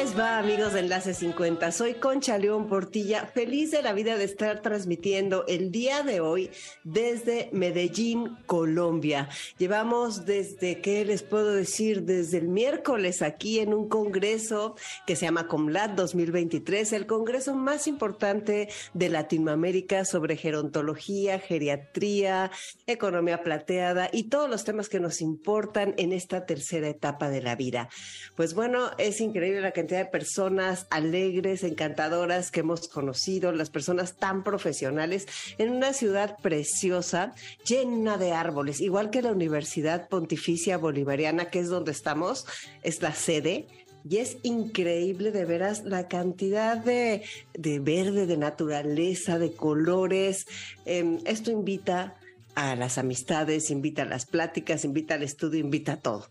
les va, amigos de Enlace 50? Soy Concha León Portilla, feliz de la vida de estar transmitiendo el día de hoy desde Medellín, Colombia. Llevamos desde, ¿qué les puedo decir? Desde el miércoles aquí en un congreso que se llama Comlat 2023, el congreso más importante de Latinoamérica sobre gerontología, geriatría, economía plateada y todos los temas que nos importan en esta tercera etapa de la vida. Pues bueno, es increíble la cantidad de personas alegres, encantadoras que hemos conocido, las personas tan profesionales en una ciudad preciosa, llena de árboles, igual que la Universidad Pontificia Bolivariana, que es donde estamos, es la sede. Y es increíble de veras la cantidad de, verde, de naturaleza, de colores. Em, esto invita a las amistades, invita a las pláticas, invita al estudio, invita a todo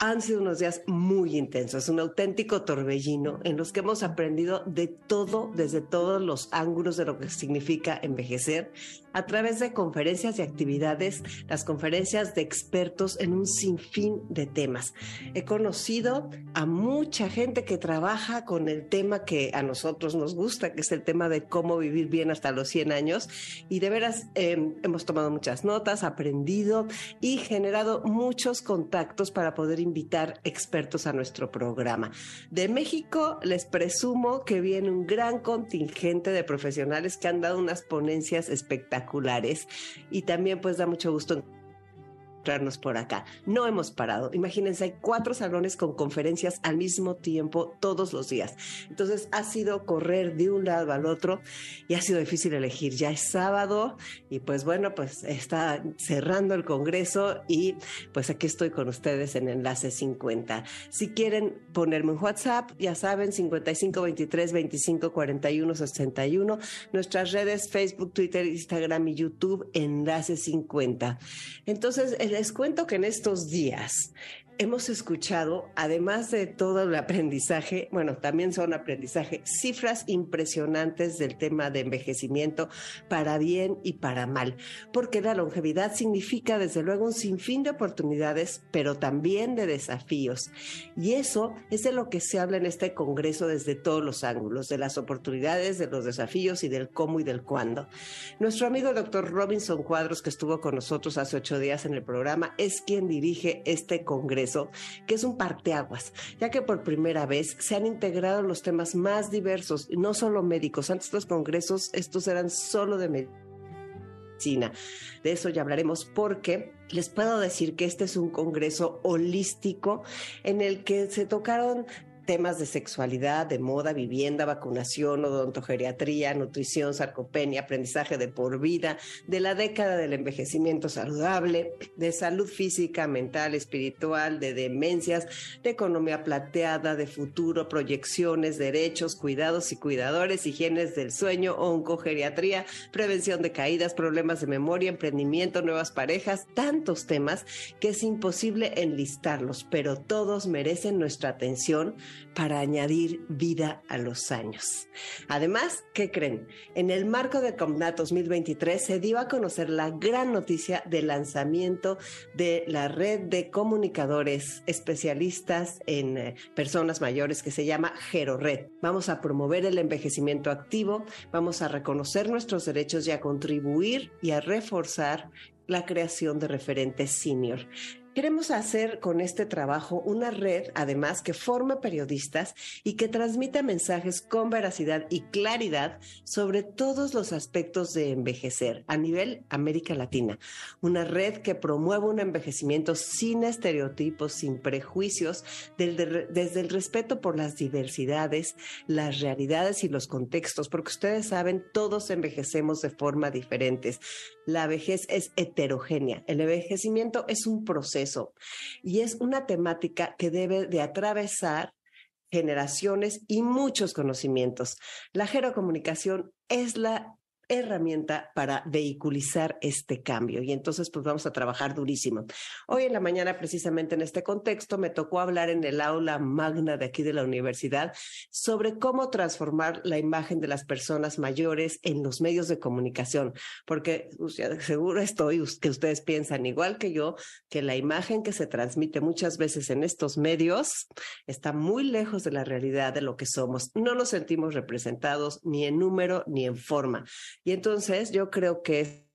han sido unos días muy intensos, un auténtico torbellino en los que hemos aprendido de todo, desde todos los ángulos de lo que significa envejecer, a través de conferencias y actividades, las conferencias de expertos en un sinfín de temas. He conocido a mucha gente que trabaja con el tema que a nosotros nos gusta, que es el tema de cómo vivir bien hasta los 100 años, y de veras em, hemos tomado muchas notas, aprendido y generado muchos contactos para poder invitar expertos a nuestro programa. De México les presumo que viene un gran contingente de profesionales que han dado unas ponencias espectaculares y también pues da mucho gusto por acá. No hemos parado. Imagínense, hay cuatro salones con conferencias al mismo tiempo todos los días. Entonces ha sido correr de un lado al otro y ha sido difícil elegir. Ya es sábado y pues bueno, pues está cerrando el Congreso y pues aquí estoy con ustedes en Enlace 50. Si quieren ponerme un WhatsApp, ya saben, 55 23 25 41 61. Nuestras redes Facebook, Twitter, Instagram y YouTube, Enlace 50. Entonces, les cuento que en estos días hemos escuchado, además de todo el aprendizaje, bueno, también son aprendizaje, cifras impresionantes del tema de envejecimiento para bien y para mal, porque la longevidad significa desde luego un sinfín de oportunidades, pero también de desafíos. Y eso es de lo que se habla en este Congreso desde todos los ángulos, de las oportunidades, de los desafíos y del cómo y del cuándo. Nuestro amigo doctor Robinson Cuadros, que estuvo con nosotros hace ocho días en el programa, es quien dirige este Congreso que es un parteaguas, ya que por primera vez se han integrado los temas más diversos, no solo médicos. Antes los congresos, estos eran solo de medicina. De eso ya hablaremos porque les puedo decir que este es un congreso holístico en el que se tocaron temas de sexualidad, de moda, vivienda, vacunación, odontogeriatría, nutrición, sarcopenia, aprendizaje de por vida, de la década del envejecimiento saludable, de salud física, mental, espiritual, de demencias, de economía plateada, de futuro, proyecciones, derechos, cuidados y cuidadores, higienes del sueño, oncogeriatría, prevención de caídas, problemas de memoria, emprendimiento, nuevas parejas, tantos temas que es imposible enlistarlos, pero todos merecen nuestra atención para añadir vida a los años. Además, ¿qué creen? En el marco de Comnat 2023 se dio a conocer la gran noticia del lanzamiento de la red de comunicadores especialistas en eh, personas mayores que se llama GeroRed. Vamos a promover el envejecimiento activo, vamos a reconocer nuestros derechos y a contribuir y a reforzar la creación de referentes senior. Queremos hacer con este trabajo una red, además, que forme periodistas y que transmita mensajes con veracidad y claridad sobre todos los aspectos de envejecer a nivel América Latina. Una red que promueva un envejecimiento sin estereotipos, sin prejuicios, desde el respeto por las diversidades, las realidades y los contextos, porque ustedes saben, todos envejecemos de forma diferentes. La vejez es heterogénea. El envejecimiento es un proceso y es una temática que debe de atravesar generaciones y muchos conocimientos. La gerocomunicación es la herramienta para vehiculizar este cambio. Y entonces, pues vamos a trabajar durísimo. Hoy en la mañana, precisamente en este contexto, me tocó hablar en el aula magna de aquí de la universidad sobre cómo transformar la imagen de las personas mayores en los medios de comunicación, porque seguro estoy que ustedes piensan igual que yo, que la imagen que se transmite muchas veces en estos medios está muy lejos de la realidad de lo que somos. No nos sentimos representados ni en número ni en forma. Y entonces yo creo que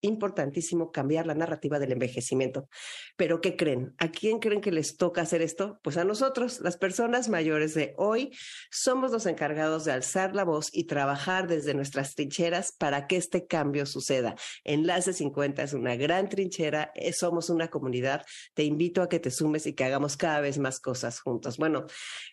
importantísimo cambiar la narrativa del envejecimiento. Pero ¿qué creen? ¿A quién creen que les toca hacer esto? Pues a nosotros, las personas mayores de hoy, somos los encargados de alzar la voz y trabajar desde nuestras trincheras para que este cambio suceda. Enlace 50 es una gran trinchera, eh, somos una comunidad. Te invito a que te sumes y que hagamos cada vez más cosas juntos. Bueno,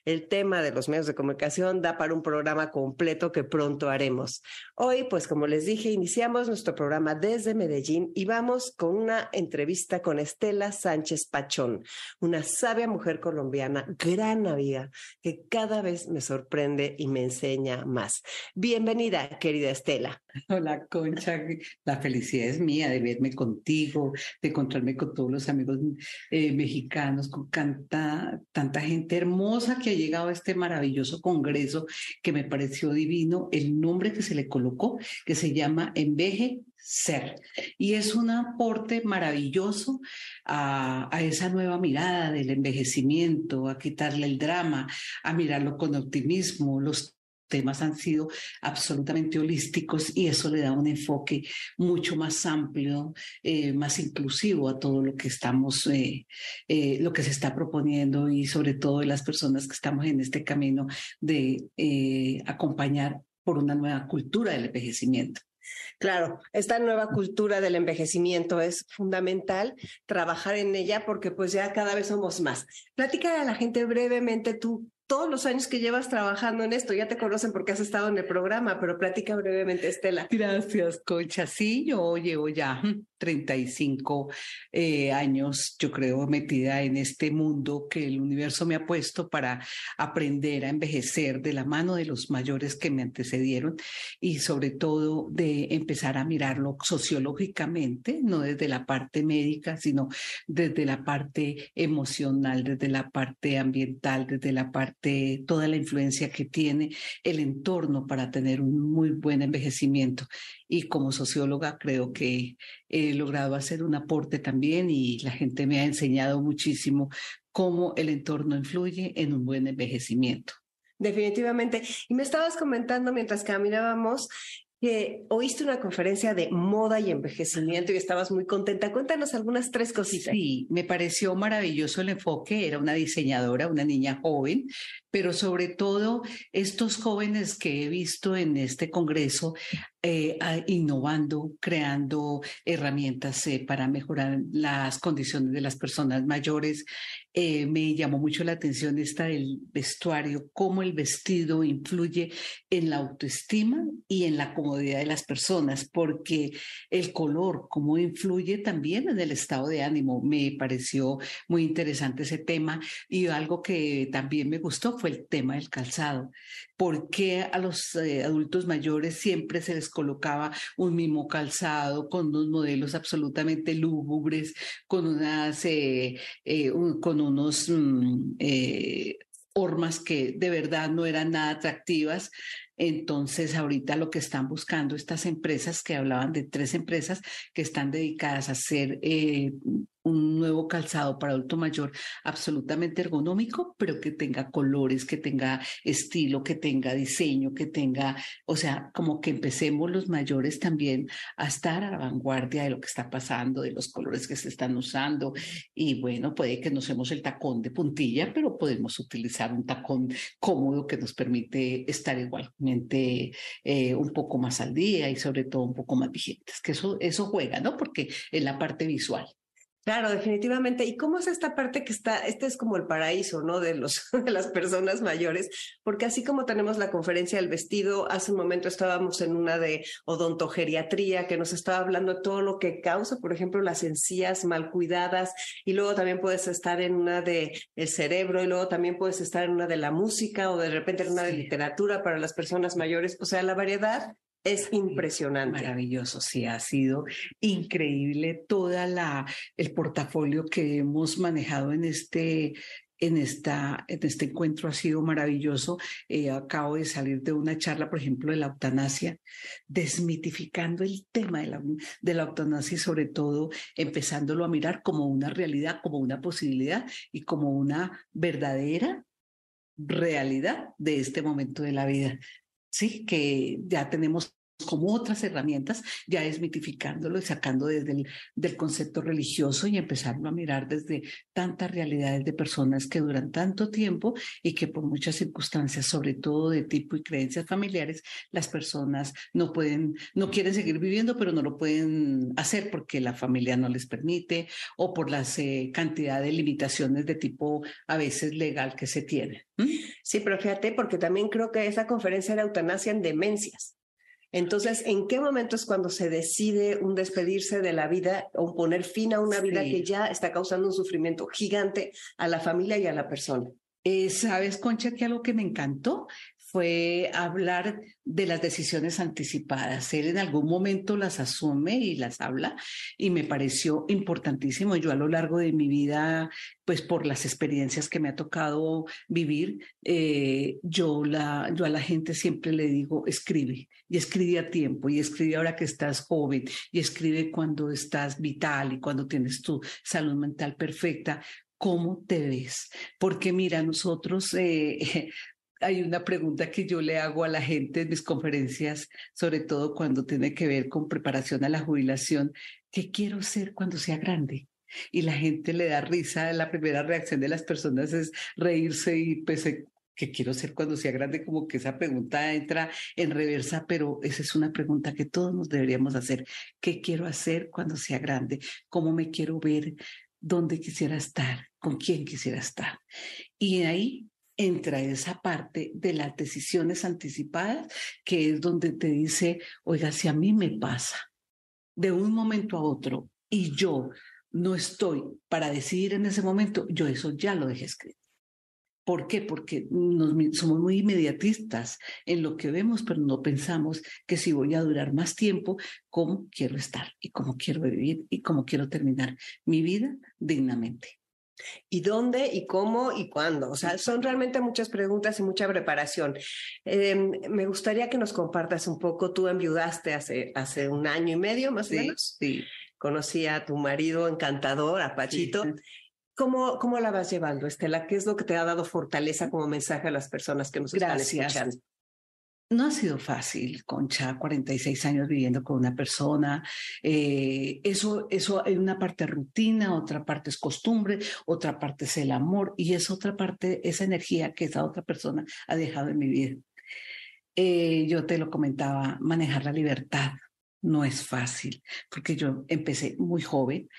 el tema de los medios de comunicación da para un programa completo que pronto haremos. Hoy, pues como les dije, iniciamos nuestro programa desde Medellín y vamos con una entrevista con Estela Sánchez Pachón, una sabia mujer colombiana, gran amiga, que cada vez me sorprende y me enseña más. Bienvenida, querida Estela. Hola, Concha. La felicidad es mía de verme contigo, de encontrarme con todos los amigos eh, mexicanos, con tanta, tanta gente hermosa que ha llegado a este maravilloso congreso que me pareció divino. El nombre que se le colocó, que se llama Enveje ser. Y es un aporte maravilloso a, esa nueva mirada del envejecimiento, a quitarle el drama, a mirarlo con optimismo. Los temas han sido absolutamente holísticos y eso le da un enfoque mucho más amplio, eh, más inclusivo a todo lo que estamos, eh, eh, lo que se está proponiendo y sobre todo de las personas que estamos en este camino de acompañar por una nueva cultura del envejecimiento. Claro, esta nueva cultura del envejecimiento es fundamental trabajar en ella porque pues ya cada vez somos más. Platícale a la gente brevemente tú todos los años que llevas trabajando en esto. Ya te conocen porque has estado en el programa, pero platica brevemente, Estela. Gracias, Concha. Sí, yo llevo ya 35 eh, años, yo creo, metida en este mundo que el universo me ha puesto para aprender a envejecer de la mano de los mayores que me antecedieron y sobre todo de empezar a mirarlo sociológicamente, no desde la parte médica, sino desde la parte emocional, desde la parte ambiental, desde la parte, toda la influencia que tiene el entorno para tener un muy buen envejecimiento. Y como socióloga creo que he logrado hacer un aporte también y la gente me ha enseñado muchísimo cómo el entorno influye en un buen envejecimiento. Definitivamente. Y me estabas comentando mientras caminábamos que oíste una conferencia de moda y envejecimiento y estabas muy contenta. Cuéntanos algunas tres cositas. Sí, me pareció maravilloso el enfoque. Era una diseñadora, una niña joven, pero sobre todo estos jóvenes que he visto en este congreso eh, innovando, creando herramientas eh, para mejorar las condiciones de las personas mayores. Eh, me llamó mucho la atención esta del vestuario, cómo el vestido influye en la autoestima y en la comodidad de las personas, porque el color, cómo influye también en el estado de ánimo. Me pareció muy interesante ese tema y algo que también me gustó fue el tema del calzado. ¿Por qué a los adultos mayores siempre se les colocaba un mismo calzado con unos modelos absolutamente lúgubres, con unas, eh, eh, con unos mm, eh, que de verdad no eran nada atractivas. Entonces, ahorita lo que están buscando estas empresas, que hablaban de tres empresas que están dedicadas a hacer eh, un nuevo calzado para adulto mayor absolutamente ergonómico, pero que tenga colores, que tenga estilo, que tenga diseño, que tenga, o sea, como que empecemos los mayores también a estar a la vanguardia de lo que está pasando, de los colores que se están usando. Y bueno, puede que no usemos el tacón de puntilla, pero podemos utilizar un tacón cómodo que nos permite estar igualmente eh, un poco más al día y sobre todo un poco más vigentes, que eso, eso juega, ¿no? Porque es la parte visual. Claro, definitivamente. ¿Y cómo es esta parte que está, este es como el paraíso, ¿no? De los, de las personas mayores, porque así como tenemos la conferencia del vestido, hace un momento estábamos en una de odontogeriatría que nos estaba hablando de todo lo que causa, por ejemplo, las encías mal cuidadas, y luego también puedes estar en una de el cerebro, y luego también puedes estar en una de la música o de repente en una de literatura para las personas mayores. O sea, la variedad es impresionante. Maravilloso, sí, ha sido increíble toda la el portafolio que hemos manejado en este en, esta, en este encuentro ha sido maravilloso. Eh, acabo de salir de una charla, por ejemplo, de la eutanasia, desmitificando el tema de la, de la eutanasia y sobre todo empezándolo a mirar como una realidad, como una posibilidad y como una verdadera realidad de este momento de la vida. Sí, que ya tenemos como otras herramientas, ya desmitificándolo y sacando desde el del concepto religioso y empezarlo a mirar desde tantas realidades de personas que duran tanto tiempo y que por muchas circunstancias, sobre todo de tipo y creencias familiares, las personas no pueden, no quieren seguir viviendo, pero no lo pueden hacer porque la familia no les permite o por la eh, cantidad de limitaciones de tipo a veces legal que se tiene. Sí, pero fíjate, porque también creo que esa conferencia era eutanasia en demencias. Entonces, ¿en qué momento es cuando se decide un despedirse de la vida o poner fin a una vida que ya está causando un sufrimiento gigante a la familia y a la persona? Eh, Sabes, Concha, que algo que me encantó fue hablar de las decisiones anticipadas. Él en algún momento las asume y las habla y me pareció importantísimo. Yo a lo largo de mi vida, pues por las experiencias que me ha tocado vivir, eh, yo, a la gente siempre le digo, escribe y escribe a tiempo y escribe ahora que estás joven y escribe cuando estás vital y cuando tienes tu salud mental perfecta, ¿Cómo te ves? Porque mira, nosotros eh, hay una pregunta que yo le hago a la gente en mis conferencias, sobre todo cuando tiene que ver con preparación a la jubilación, ¿qué quiero ser cuando sea grande? Y la gente le da risa, la primera reacción de las personas es reírse y pues ¿qué quiero ser cuando sea grande? Como que esa pregunta entra en reversa, pero esa es una pregunta que todos nos deberíamos hacer. ¿Qué quiero hacer cuando sea grande? ¿Cómo me quiero ver? ¿Dónde quisiera estar? ¿Con quién quisiera estar? Y ahí entra esa parte de las decisiones anticipadas, que es donde te dice, oiga, si a mí me pasa de un momento a otro y yo no estoy para decidir en ese momento, yo eso ya lo dejé escrito. ¿Por qué? Porque somos muy inmediatistas en lo que vemos, pero no pensamos que si voy a durar más tiempo, cómo quiero estar y cómo quiero vivir y cómo quiero terminar mi vida dignamente y dónde y cómo y cuándo. O sea, son realmente muchas preguntas y mucha preparación. Em, me gustaría que nos compartas un poco. Tú enviudaste hace, hace un año y medio, más o menos. Sí. Conocí a tu marido encantador, a Pachito. ¿Cómo, ¿Cómo la vas llevando, Estela? ¿Qué es lo que te ha dado fortaleza como mensaje a las personas que nos están escuchando? No ha sido fácil, Concha, 46 años viviendo con una persona. Eh, eso, eso una parte rutina, otra parte es costumbre, otra parte es el amor y es otra parte, esa energía que esa otra persona ha dejado en mi vida. Eh, yo te lo comentaba, manejar la libertad no es fácil, porque yo empecé muy joven,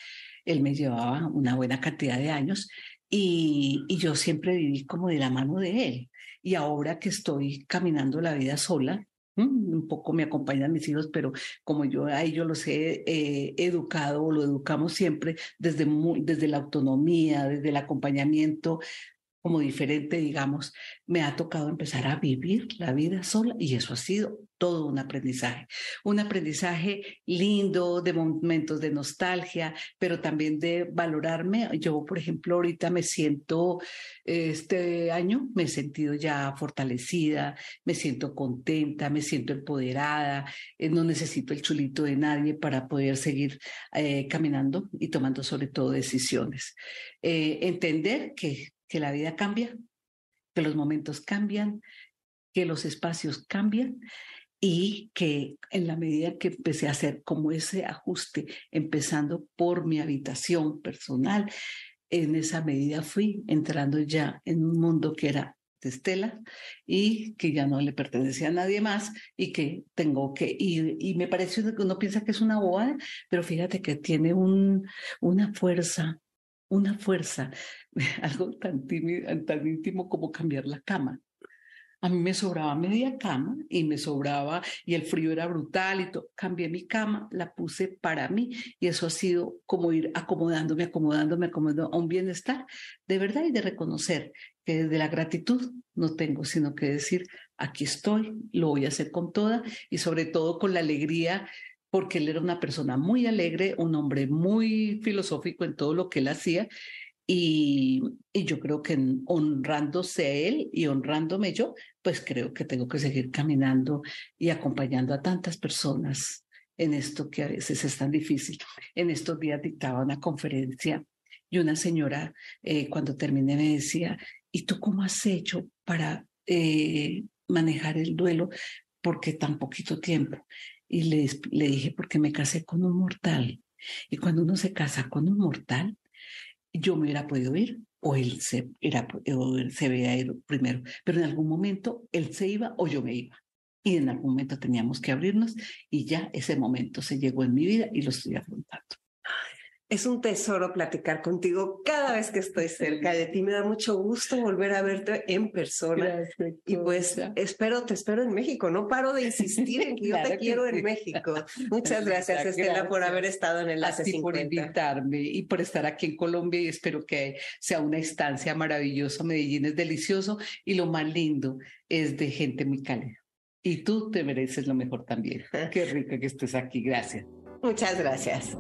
él me llevaba una buena cantidad de años y yo siempre viví como de la mano de él. Y ahora que estoy caminando la vida sola, un poco me acompañan mis hijos, pero como yo a ellos los he eh, educado o lo educamos siempre desde, desde la autonomía, desde el acompañamiento, como diferente, digamos, me ha tocado empezar a vivir la vida sola y eso ha sido todo un aprendizaje. Un aprendizaje lindo de momentos de nostalgia, pero también de valorarme. Yo, por ejemplo, ahorita me siento, este año me he sentido ya fortalecida, me siento contenta, me siento empoderada, eh, no necesito el chulito de nadie para poder seguir eh, caminando y tomando sobre todo decisiones. Eh, entender que que la vida cambia, que los momentos cambian, que los espacios cambian y que en la medida que empecé a hacer como ese ajuste, empezando por mi habitación personal, en esa medida fui entrando ya en un mundo que era de Estela y que ya no le pertenecía a nadie más y que tengo que ir. Y me parece que uno piensa que es una bobada, pero fíjate que tiene un, una fuerza, una fuerza, algo tan, tan íntimo como cambiar la cama. A mí me sobraba media cama y me sobraba, y el frío era brutal y todo. Cambié mi cama, la puse para mí y eso ha sido como ir acomodándome, acomodándome, acomodando a un bienestar de verdad y de reconocer que desde la gratitud no tengo sino que decir, aquí estoy, lo voy a hacer con toda y sobre todo con la alegría porque él era una persona muy alegre, un hombre muy filosófico en todo lo que él hacía y, yo creo que honrándose a él y honrándome yo, pues creo que tengo que seguir caminando y acompañando a tantas personas en esto que a veces es tan difícil. En estos días dictaba una conferencia y una señora eh, cuando terminé me decía, ¿y tú cómo has hecho para eh, manejar el duelo? Porque tan poquito tiempo. Y le, le dije, porque me casé con un mortal. Y cuando uno se casa con un mortal, yo me hubiera podido ir o él se, era, se veía ir primero, pero en algún momento él se iba o yo me iba. Y en algún momento teníamos que abrirnos y ya ese momento se llegó en mi vida y lo estoy afrontando. Es un tesoro platicar contigo cada vez que estoy cerca de ti. Me da mucho gusto volver a verte en persona. y pues espero, te espero en México. No paro de insistir en que yo te quiero en México. Muchas gracias, Estela, por haber estado en el Enlace a por invitarme y por estar aquí en Colombia y espero que sea una estancia maravillosa. Medellín es delicioso y lo más lindo es de gente muy cálida. Y tú te mereces lo mejor también. Qué rico que estés aquí. Gracias. Muchas gracias.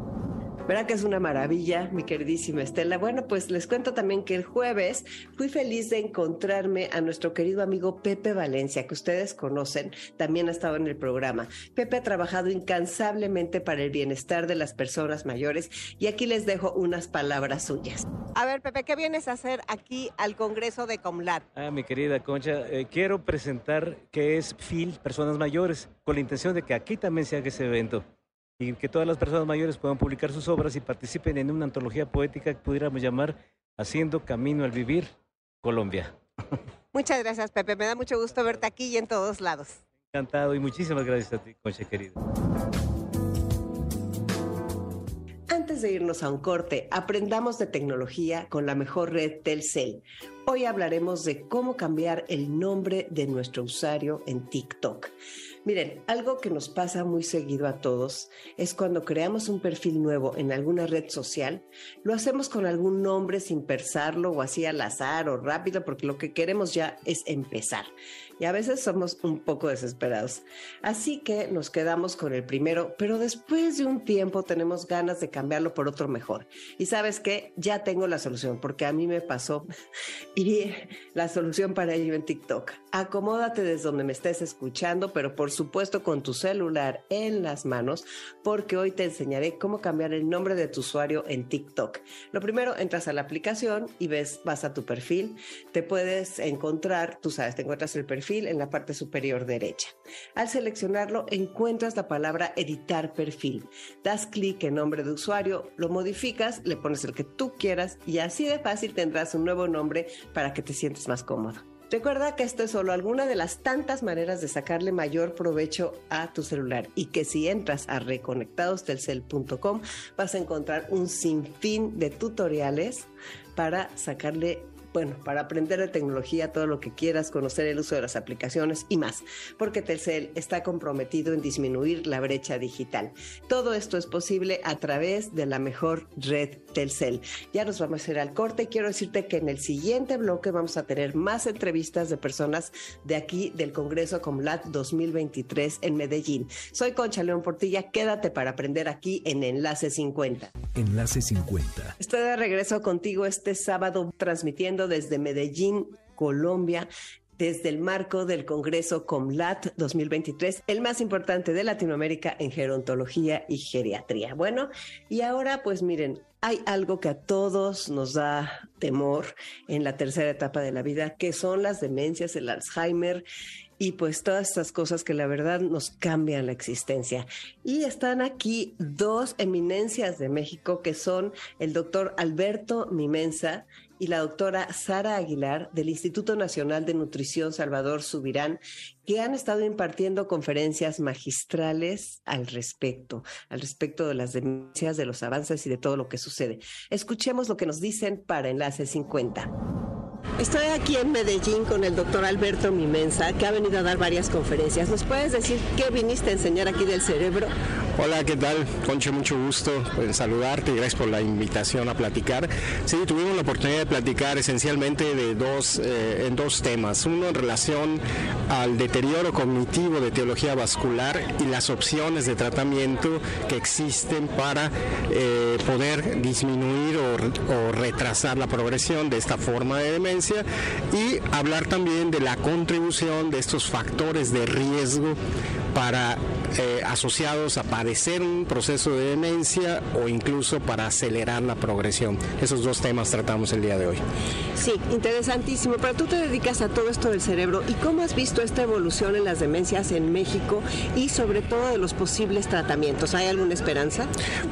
¿Verdad que es una maravilla, mi queridísima Estela? Bueno, pues les cuento también que el jueves fui feliz de encontrarme a nuestro querido amigo Pepe Valencia, que ustedes conocen, también ha estado en el programa. Pepe ha trabajado incansablemente para el bienestar de las personas mayores y aquí les dejo unas palabras suyas. A ver, Pepe, ¿qué vienes a hacer aquí al Congreso de Comlat? Ah, mi querida Concha, eh, quiero presentar qué es FIL, Personas Mayores, con la intención de que aquí también se haga ese evento y que todas las personas mayores puedan publicar sus obras y participen en una antología poética que pudiéramos llamar Haciendo Camino al Vivir Colombia. Muchas gracias, Pepe. Me da mucho gusto verte aquí y en todos lados. Encantado y muchísimas gracias a ti, Concha querido. Antes de irnos a un corte, aprendamos de tecnología con la mejor red Telcel. Hoy hablaremos de cómo cambiar el nombre de nuestro usuario en TikTok. Miren, algo que nos pasa muy seguido a todos es cuando creamos un perfil nuevo en alguna red social, lo hacemos con algún nombre sin pensarlo o así al azar o rápido porque lo que queremos ya es empezar y a veces somos un poco desesperados. Así que nos quedamos con el primero, pero después de un tiempo tenemos ganas de cambiarlo por otro mejor. Y sabes qué, ya tengo la solución, porque a mí me pasó y la solución para ello en TikTok. Acomódate desde donde me estés escuchando, pero por supuesto con tu celular en las manos, porque hoy te enseñaré cómo cambiar el nombre de tu usuario en TikTok. Lo primero, entras a la aplicación y ves, vas a tu perfil, te puedes encontrar, tú sabes, te encuentras el perfil en la parte superior derecha. Al seleccionarlo, encuentras la palabra editar perfil. Das clic en nombre de usuario, lo modificas, le pones el que tú quieras y así de fácil tendrás un nuevo nombre para que te sientes más cómodo. Recuerda que esto es solo alguna de las tantas maneras de sacarle mayor provecho a tu celular y que si entras a reconectadostelcel.com vas a encontrar un sinfín de tutoriales para sacarle bueno, para aprender de tecnología, todo lo que quieras, conocer el uso de las aplicaciones y más, porque Telcel está comprometido en disminuir la brecha digital. Todo esto es posible a través de la mejor red Telcel. Ya nos vamos a ir al corte y quiero decirte que en el siguiente bloque vamos a tener más entrevistas de personas de aquí del Congreso Comlat 2023 en Medellín. Soy Concha León Portilla, quédate para aprender aquí en Enlace 50. Enlace 50. Estoy de regreso contigo este sábado transmitiendo desde Medellín, Colombia, desde el marco del Congreso COMLAT 2023, el más importante de Latinoamérica en gerontología y geriatría. Bueno, y ahora pues miren, hay algo que a todos nos da temor en la tercera etapa de la vida, que son las demencias, el Alzheimer y pues todas estas cosas que la verdad nos cambian la existencia. Y están aquí dos eminencias de México que son el doctor Alberto Mimensa y la doctora Sara Aguilar del Instituto Nacional de Nutrición Salvador Subirán, que han estado impartiendo conferencias magistrales al respecto, al respecto de las denuncias, de los avances y de todo lo que sucede. Escuchemos lo que nos dicen para Enlace 50. Estoy aquí en Medellín con el doctor Alberto Mimensa, que ha venido a dar varias conferencias. ¿Nos puedes decir qué viniste a enseñar aquí del cerebro? Hola, ¿qué tal? Concha, mucho gusto en saludarte y gracias por la invitación a platicar. Sí, tuvimos la oportunidad de platicar esencialmente de dos, eh, en dos temas. Uno en relación al deterioro cognitivo de teología vascular y las opciones de tratamiento que existen para eh, poder disminuir o, o retrasar la progresión de esta forma de demencia y hablar también de la contribución de estos factores de riesgo para eh, asociados a padecer un proceso de demencia o incluso para acelerar la progresión. Esos dos temas tratamos el día de hoy. Sí, interesantísimo. Pero tú te dedicas a todo esto del cerebro y cómo has visto esta evolución en las demencias en México y sobre todo de los posibles tratamientos. ¿Hay alguna esperanza?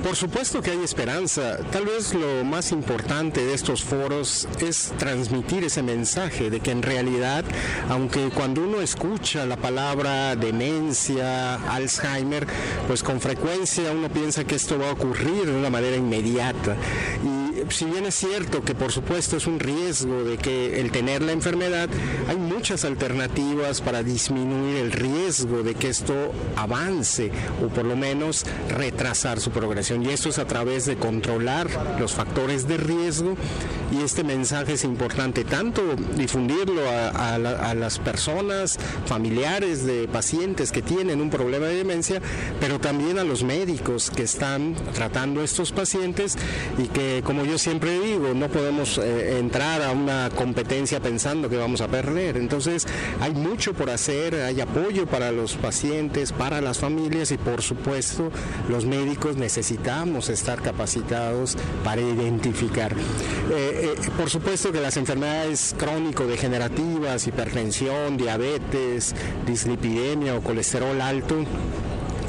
Por supuesto que hay esperanza. Tal vez lo más importante de estos foros es transmitir ese mensaje de que en realidad, aunque cuando uno escucha la palabra demencia, Alzheimer, pues con frecuencia uno piensa que esto va a ocurrir de una manera inmediata. Y si bien es cierto que por supuesto es un riesgo de que el tener la enfermedad, hay muchas alternativas para disminuir el riesgo de que esto avance o por lo menos retrasar su progresión. Y esto es a través de controlar los factores de riesgo y este mensaje es importante tanto difundirlo a, las personas, familiares de pacientes que tienen un problema de demencia, pero también a los médicos que están tratando a estos pacientes y que como yo siempre digo, no podemos eh, entrar a una competencia pensando que vamos a perder. Entonces hay mucho por hacer, hay apoyo para los pacientes, para las familias y por supuesto los médicos necesitamos estar capacitados para identificar. Eh, eh, por supuesto que las enfermedades crónico-degenerativas, hipertensión, diabetes, dislipidemia o colesterol alto,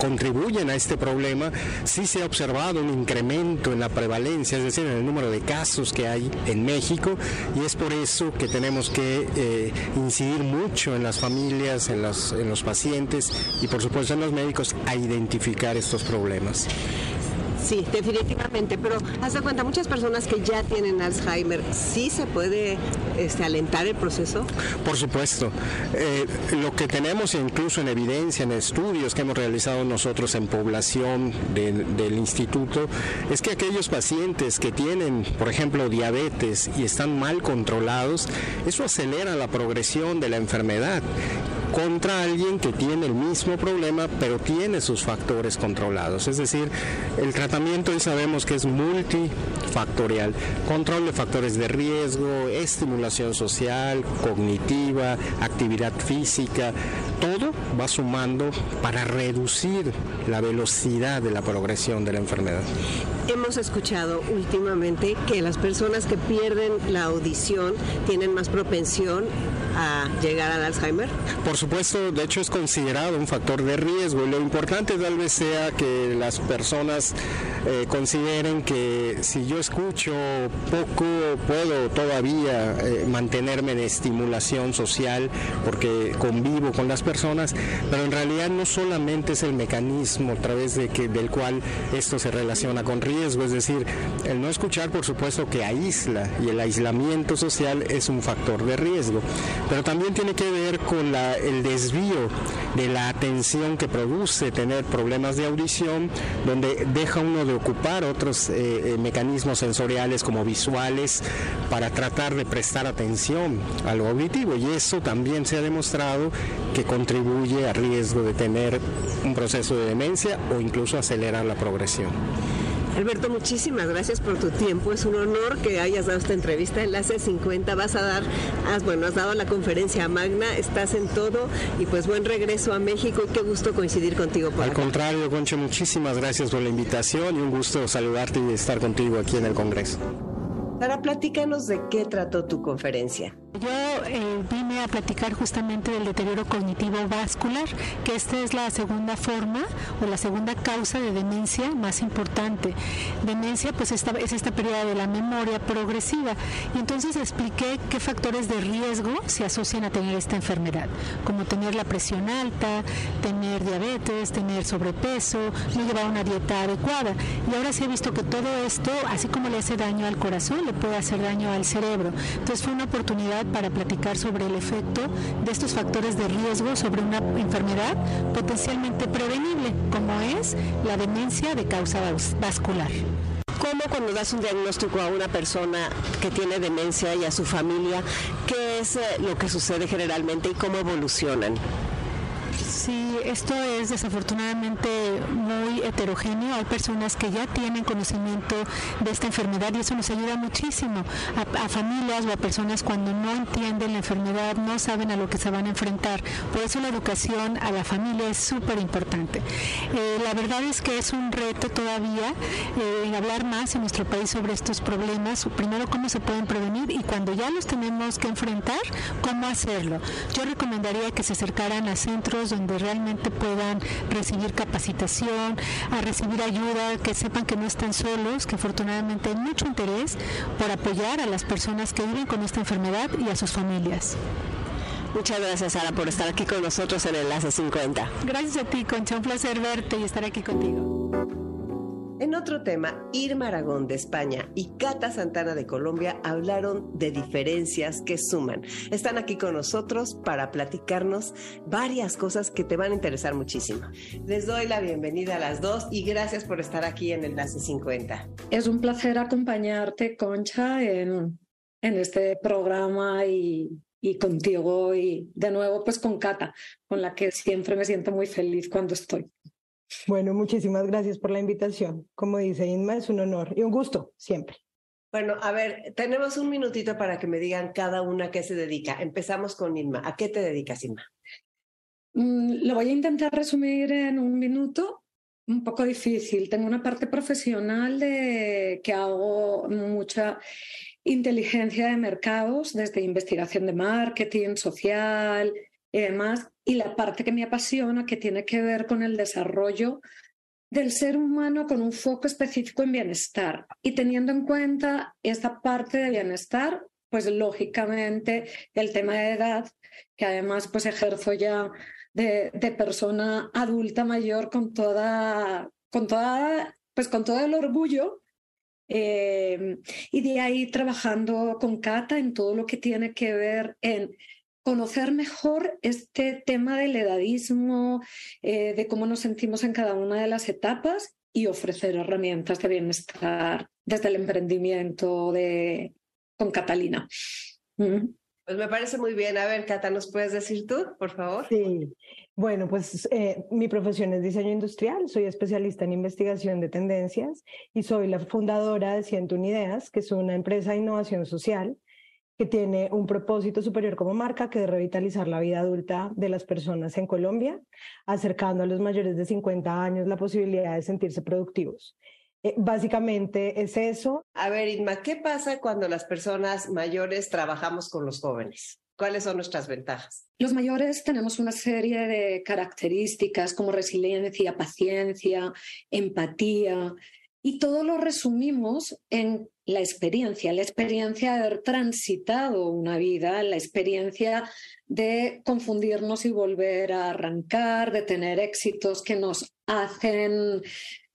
contribuyen a este problema, sí se ha observado un incremento en la prevalencia, es decir, en el número de casos que hay en México, y es por eso que tenemos que eh, incidir mucho en las familias, en los, en los pacientes y por supuesto en los médicos a identificar estos problemas. Sí, definitivamente, pero haz de cuenta, muchas personas que ya tienen Alzheimer, ¿sí se puede este, alentar el proceso? Por supuesto. Eh, lo que tenemos incluso en evidencia, en estudios que hemos realizado nosotros en población del instituto, es que aquellos pacientes que tienen, por ejemplo, diabetes y están mal controlados, eso acelera la progresión de la enfermedad contra alguien que tiene el mismo problema pero tiene sus factores controlados. Es decir, el tratamiento hoy sabemos que es multifactorial. Control de factores de riesgo, estimulación social, cognitiva, actividad física, todo va sumando para reducir la velocidad de la progresión de la enfermedad. Hemos escuchado últimamente que las personas que pierden la audición tienen más propensión a llegar al Alzheimer. Por supuesto, de hecho es considerado un factor de riesgo lo importante tal vez sea que las personas eh, consideren que si yo escucho poco puedo todavía eh, mantenerme en estimulación social porque convivo con las personas, pero en realidad no solamente es el mecanismo a través de que, del cual esto se relaciona con riesgo, es decir, el no escuchar por supuesto que aísla y el aislamiento social es un factor de riesgo, pero también tiene que ver con el desvío de la atención que produce tener problemas de audición, donde deja uno de ocupar otros eh, eh, mecanismos sensoriales como visuales para tratar de prestar atención a lo auditivo y eso también se ha demostrado que contribuye a riesgo de tener un proceso de demencia o incluso acelerar la progresión. Alberto, muchísimas gracias por tu tiempo. Es un honor que hayas dado esta entrevista. Enlace 50 vas a dar, has, bueno, has dado la conferencia a Magna, estás en todo y pues buen regreso a México y qué gusto coincidir contigo. Al contrario, Concho, muchísimas gracias por la invitación y un gusto saludarte y estar contigo aquí en el Congreso. Ahora platícanos de qué trató tu conferencia. Yo eh, vine a platicar justamente del deterioro cognitivo vascular, que esta es la segunda forma o la segunda causa de demencia más importante. Demencia pues esta, es esta pérdida de la memoria progresiva y entonces expliqué qué factores de riesgo se asocian a tener esta enfermedad, como tener la presión alta, tener diabetes, tener sobrepeso, no llevar una dieta adecuada. Y ahora sí he visto que todo esto, así como le hace daño al corazón, le puede hacer daño al cerebro. Entonces fue una oportunidad para platicar sobre el efecto de estos factores de riesgo sobre una enfermedad potencialmente prevenible, como es la demencia de causa vascular. ¿Cómo cuando das un diagnóstico a una persona que tiene demencia y a su familia, qué es eh, lo que sucede generalmente y cómo evolucionan? Esto es desafortunadamente muy heterogéneo. Hay personas que ya tienen conocimiento de esta enfermedad y eso nos ayuda muchísimo a, familias o a personas cuando no entienden la enfermedad, no saben a lo que se van a enfrentar. Por eso la educación a la familia es súper importante. Eh, la verdad es que es un reto todavía eh, hablar más en nuestro país sobre estos problemas. Primero, cómo se pueden prevenir y cuando ya los tenemos que enfrentar, cómo hacerlo. Yo recomendaría que se acercaran a centros donde realmente puedan recibir capacitación, a recibir ayuda, que sepan que no están solos, que afortunadamente hay mucho interés por apoyar a las personas que viven con esta enfermedad y a sus familias. Muchas gracias, Sara, por estar aquí con nosotros en Enlace 50. Gracias a ti, Concha. Un placer verte y estar aquí contigo. En otro tema, Irma Aragón de España y Cata Santana de Colombia hablaron de diferencias que suman. Están aquí con nosotros para platicarnos varias cosas que te van a interesar muchísimo. Les doy la bienvenida a las dos y gracias por estar aquí en Enlace 50. Es un placer acompañarte, Concha, en, en este programa y, y contigo y de nuevo pues con Cata, con la que siempre me siento muy feliz cuando estoy. Bueno, muchísimas gracias por la invitación. Como dice Inma, es un honor y un gusto siempre. Bueno, a ver, tenemos un minutito para que me digan cada una qué se dedica. Empezamos con Inma. ¿A qué te dedicas, Inma? Mm, lo voy a intentar resumir en un minuto. Un poco difícil. Tengo una parte profesional de que hago mucha inteligencia de mercados, desde investigación de marketing, social y demás, y la parte que me apasiona, que tiene que ver con el desarrollo del ser humano con un foco específico en bienestar. Y teniendo en cuenta esta parte de bienestar, pues lógicamente el tema de edad, que además pues ejerzo ya de, persona adulta mayor con toda, con toda, pues con todo el orgullo eh, y de ahí trabajando con Cata en todo lo que tiene que ver en conocer mejor este tema del edadismo, eh, de cómo nos sentimos en cada una de las etapas y ofrecer herramientas de bienestar desde el emprendimiento de, con Catalina. Pues me parece muy bien. A ver, Cata, ¿nos puedes decir tú, por favor? Sí. Bueno, pues eh, mi profesión es diseño industrial, soy especialista en investigación de tendencias y soy la fundadora de 101 Ideas, que es una empresa de innovación social que tiene un propósito superior como marca, que es revitalizar la vida adulta de las personas en Colombia, acercando a los mayores de 50 años la posibilidad de sentirse productivos. Eh, básicamente es eso. A ver, Inma, ¿qué pasa cuando las personas mayores trabajamos con los jóvenes? ¿Cuáles son nuestras ventajas? Los mayores tenemos una serie de características como resiliencia, paciencia, empatía, y todo lo resumimos en la experiencia, la experiencia de haber transitado una vida, la experiencia de confundirnos y volver a arrancar, de tener éxitos que nos hacen,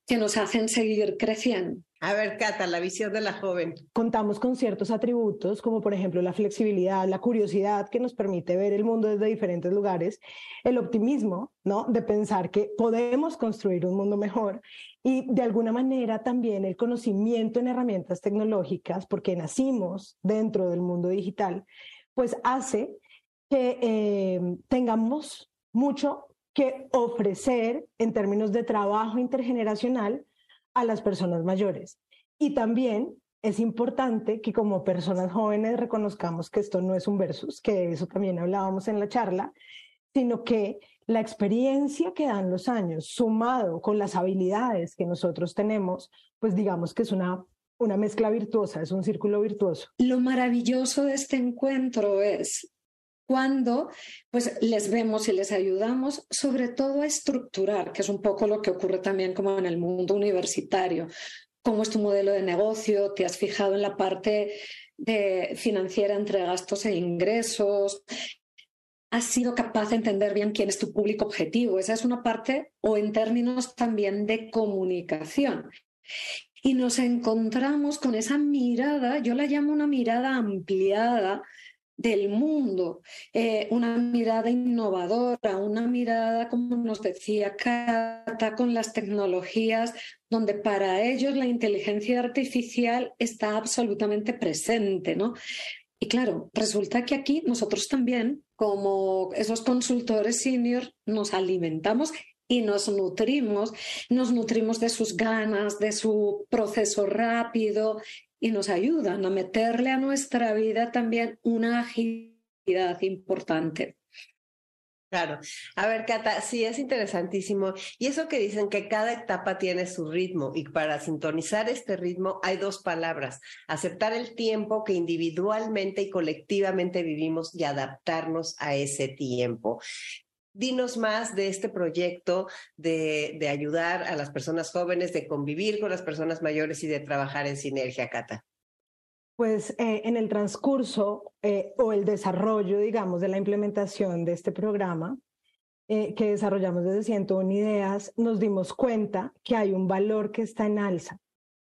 que nos hacen seguir creciendo. A ver, Cata, la visión de la joven. Contamos con ciertos atributos, como por ejemplo la flexibilidad, la curiosidad que nos permite ver el mundo desde diferentes lugares, el optimismo, ¿no? De pensar que podemos construir un mundo mejor y de alguna manera también el conocimiento en herramientas tecnológicas, porque nacimos dentro del mundo digital, pues hace que eh, tengamos mucho que ofrecer en términos de trabajo intergeneracional a las personas mayores. Y también es importante que como personas jóvenes reconozcamos que esto no es un versus, que eso también hablábamos en la charla, sino que la experiencia que dan los años sumado con las habilidades que nosotros tenemos, pues digamos que es una una mezcla virtuosa, es un círculo virtuoso. Lo maravilloso de este encuentro es cuando pues les vemos y les ayudamos sobre todo a estructurar, que es un poco lo que ocurre también como en el mundo universitario. ¿Cómo es tu modelo de negocio? ¿Te has fijado en la parte de financiera entre gastos e ingresos? ¿Has sido capaz de entender bien quién es tu público objetivo? Esa es una parte, o en términos también de comunicación. Y nos encontramos con esa mirada, yo la llamo una mirada ampliada, del mundo, eh, una mirada innovadora, una mirada, como nos decía Cata, con las tecnologías, donde para ellos la inteligencia artificial está absolutamente presente, ¿no? Y claro, resulta que aquí nosotros también, como esos consultores senior, nos alimentamos y nos nutrimos, nos nutrimos de sus ganas, de su proceso rápido y nos ayudan a meterle a nuestra vida también una agilidad importante. Claro. A ver, Cata, sí, es interesantísimo. Y eso que dicen que cada etapa tiene su ritmo y para sintonizar este ritmo hay dos palabras, aceptar el tiempo que individualmente y colectivamente vivimos y adaptarnos a ese tiempo. Dinos más de este proyecto de, de, ayudar a las personas jóvenes, de convivir con las personas mayores y de trabajar en sinergia, Cata. Pues eh, en el transcurso eh, o el desarrollo, digamos, de la implementación de este programa eh, que desarrollamos desde 101 Ideas, nos dimos cuenta que hay un valor que está en alza,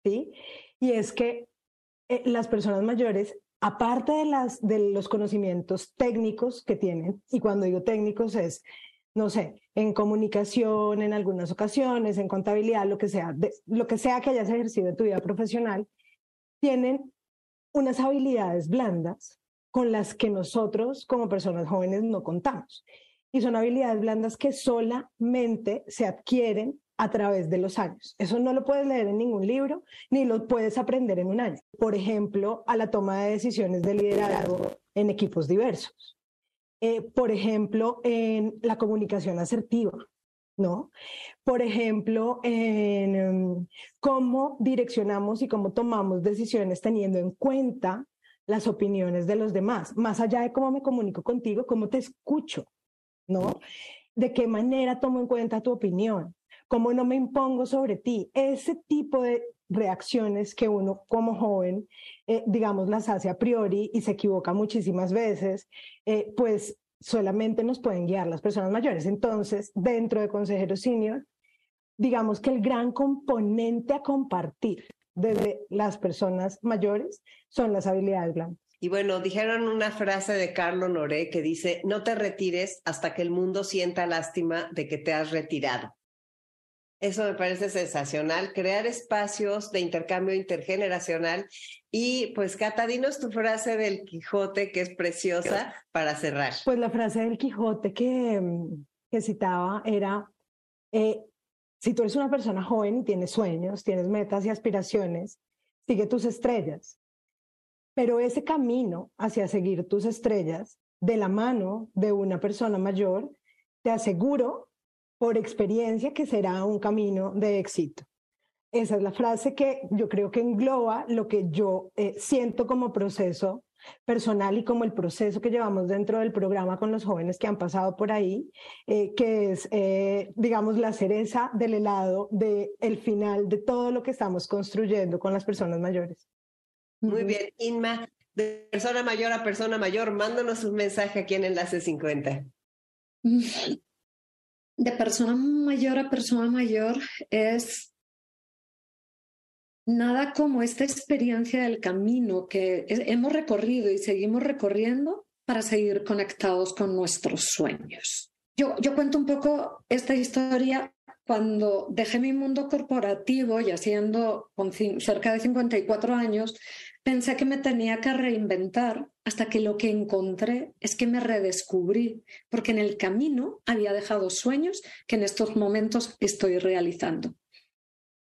¿sí? Y es que las personas mayores aparte de, los conocimientos técnicos que tienen, y cuando digo técnicos es, no sé, en comunicación en algunas ocasiones, en contabilidad, lo que sea, lo que sea que hayas ejercido en tu vida profesional, tienen unas habilidades blandas con las que nosotros como personas jóvenes no contamos. Y son habilidades blandas que solamente se adquieren a través de los años. Eso no lo puedes leer en ningún libro, ni lo puedes aprender en un año. Por ejemplo, a la toma de decisiones de liderazgo en equipos diversos. Eh, por ejemplo, en la comunicación asertiva, ¿no? Por ejemplo, en em, cómo direccionamos y cómo tomamos decisiones teniendo en cuenta las opiniones de los demás, más allá de cómo me comunico contigo, cómo te escucho, ¿no? De qué manera tomo en cuenta tu opinión, cómo no me impongo sobre ti. Ese tipo de reacciones que uno como joven, eh, digamos, las hace a priori y se equivoca muchísimas veces, eh, pues solamente nos pueden guiar las personas mayores. Entonces, dentro de Consejero Senior, digamos que el gran componente a compartir desde las personas mayores son las habilidades blandas. Y bueno, dijeron una frase de Carlo Noré que dice, no te retires hasta que el mundo sienta lástima de que te has retirado. Eso me parece sensacional, crear espacios de intercambio intergeneracional. Y pues, Cata, dinos tu frase del Quijote, que es preciosa, para cerrar. Pues la frase del Quijote que, que citaba era, eh, si tú eres una persona joven y tienes sueños, tienes metas y aspiraciones, sigue tus estrellas. Pero ese camino hacia seguir tus estrellas de la mano de una persona mayor, te aseguro por experiencia que será un camino de éxito. Esa es la frase que yo creo que engloba lo que yo eh, siento como proceso personal y como el proceso que llevamos dentro del programa con los jóvenes que han pasado por ahí, eh, que es, eh, digamos, la cereza del helado del el final de todo lo que estamos construyendo con las personas mayores. Muy bien, Inma, de persona mayor a persona mayor, mándanos un mensaje aquí en Enlace 50. de persona mayor a persona mayor es nada como esta experiencia del camino que hemos recorrido y seguimos recorriendo para seguir conectados con nuestros sueños. Yo, yo cuento un poco esta historia cuando dejé mi mundo corporativo, ya siendo con cerca de 54 años, pensé que me tenía que reinventar hasta que lo que encontré es que me redescubrí, porque en el camino había dejado sueños que en estos momentos estoy realizando.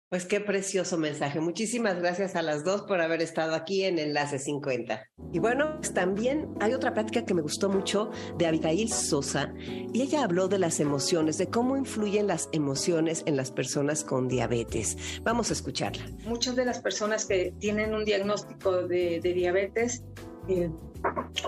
Pues qué precioso mensaje. Muchísimas gracias a las dos por haber estado aquí en Enlace 50. Y bueno, pues también hay otra práctica que me gustó mucho de Abigail Sosa y ella habló de las emociones, de cómo influyen las emociones en las personas con diabetes. Vamos a escucharla. Muchas de las personas que tienen un diagnóstico de, diabetes eh,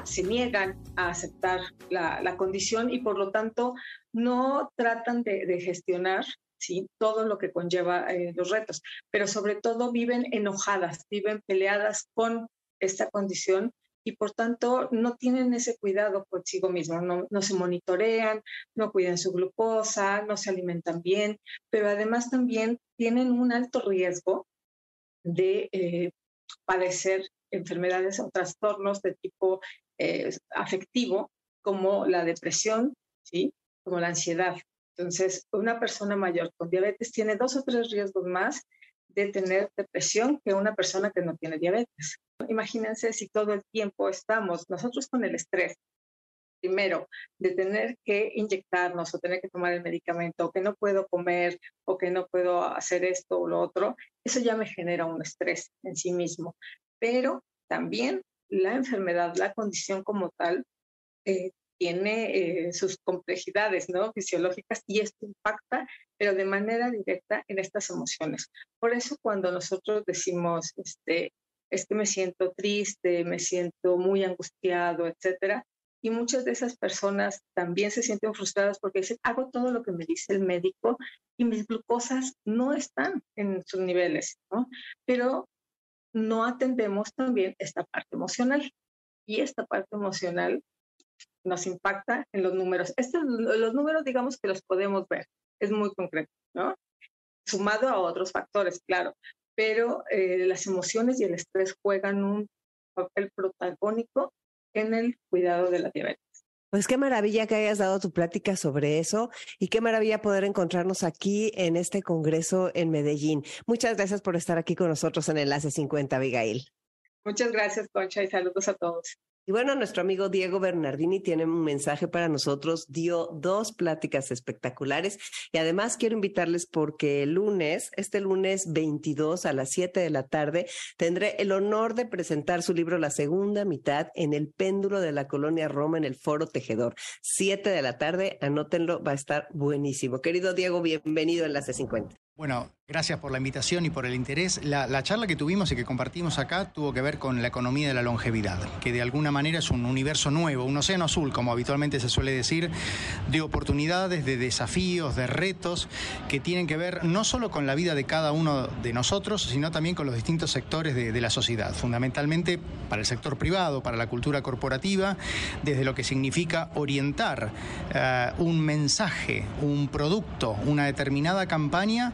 se niegan a aceptar la, condición y por lo tanto no tratan de gestionar ¿sí? todo lo que conlleva eh, los retos, pero sobre todo viven enojadas, viven peleadas con esta condición y por tanto no tienen ese cuidado consigo mismo, no, no, se monitorean, no cuidan su glucosa, no se alimentan bien, pero además también tienen un alto riesgo de eh, padecer enfermedades o trastornos de tipo eh, afectivo como la depresión, ¿sí? como la ansiedad. Entonces, una persona mayor con diabetes tiene dos o tres riesgos más de tener depresión que una persona que no tiene diabetes. Imagínense si todo el tiempo estamos nosotros con el estrés, primero, de tener que inyectarnos o tener que tomar el medicamento, o que no puedo comer, o que no puedo hacer esto o lo otro, eso ya me genera un estrés en sí mismo. Pero también la enfermedad, la condición como tal, eh, tiene eh, sus complejidades ¿no? fisiológicas y esto impacta, pero de manera directa en estas emociones. Por eso cuando nosotros decimos, este, es que me siento triste, me siento muy angustiado, etcétera, y muchas de esas personas también se sienten frustradas porque dicen, hago todo lo que me dice el médico y mis glucosas no están en sus niveles. Pero no atendemos también esta parte emocional. Y esta parte emocional nos impacta en los números. Estos, los números, digamos que los podemos ver, es muy concreto, ¿no? Sumado a otros factores, claro, pero eh, las emociones y el estrés juegan un papel protagónico en el cuidado de la diabetes. Pues qué maravilla que hayas dado tu plática sobre eso y qué maravilla poder encontrarnos aquí en este congreso en Medellín. Muchas gracias por estar aquí con nosotros en Enlace 50, Abigail. Muchas gracias, Concha, y saludos a todos. Y bueno, nuestro amigo Diego Bernardini tiene un mensaje para nosotros, dio dos pláticas espectaculares y además quiero invitarles porque el lunes, este lunes 22 a las 7 de la tarde, tendré el honor de presentar su libro La segunda mitad en el péndulo de la colonia Roma en el Foro Tejedor. 7 de la tarde, anótenlo, va a estar buenísimo. Querido Diego, bienvenido en la C50. Bueno, gracias por la invitación y por el interés. La, charla que tuvimos y que compartimos acá tuvo que ver con la economía de la longevidad, que de alguna manera es un universo nuevo, un océano azul, como habitualmente se suele decir, de oportunidades, de desafíos, de retos, que tienen que ver no solo con la vida de cada uno de nosotros, sino también con los distintos sectores de, la sociedad, fundamentalmente para el sector privado, para la cultura corporativa, desde lo que significa orientar eh, un mensaje, un producto, una determinada campaña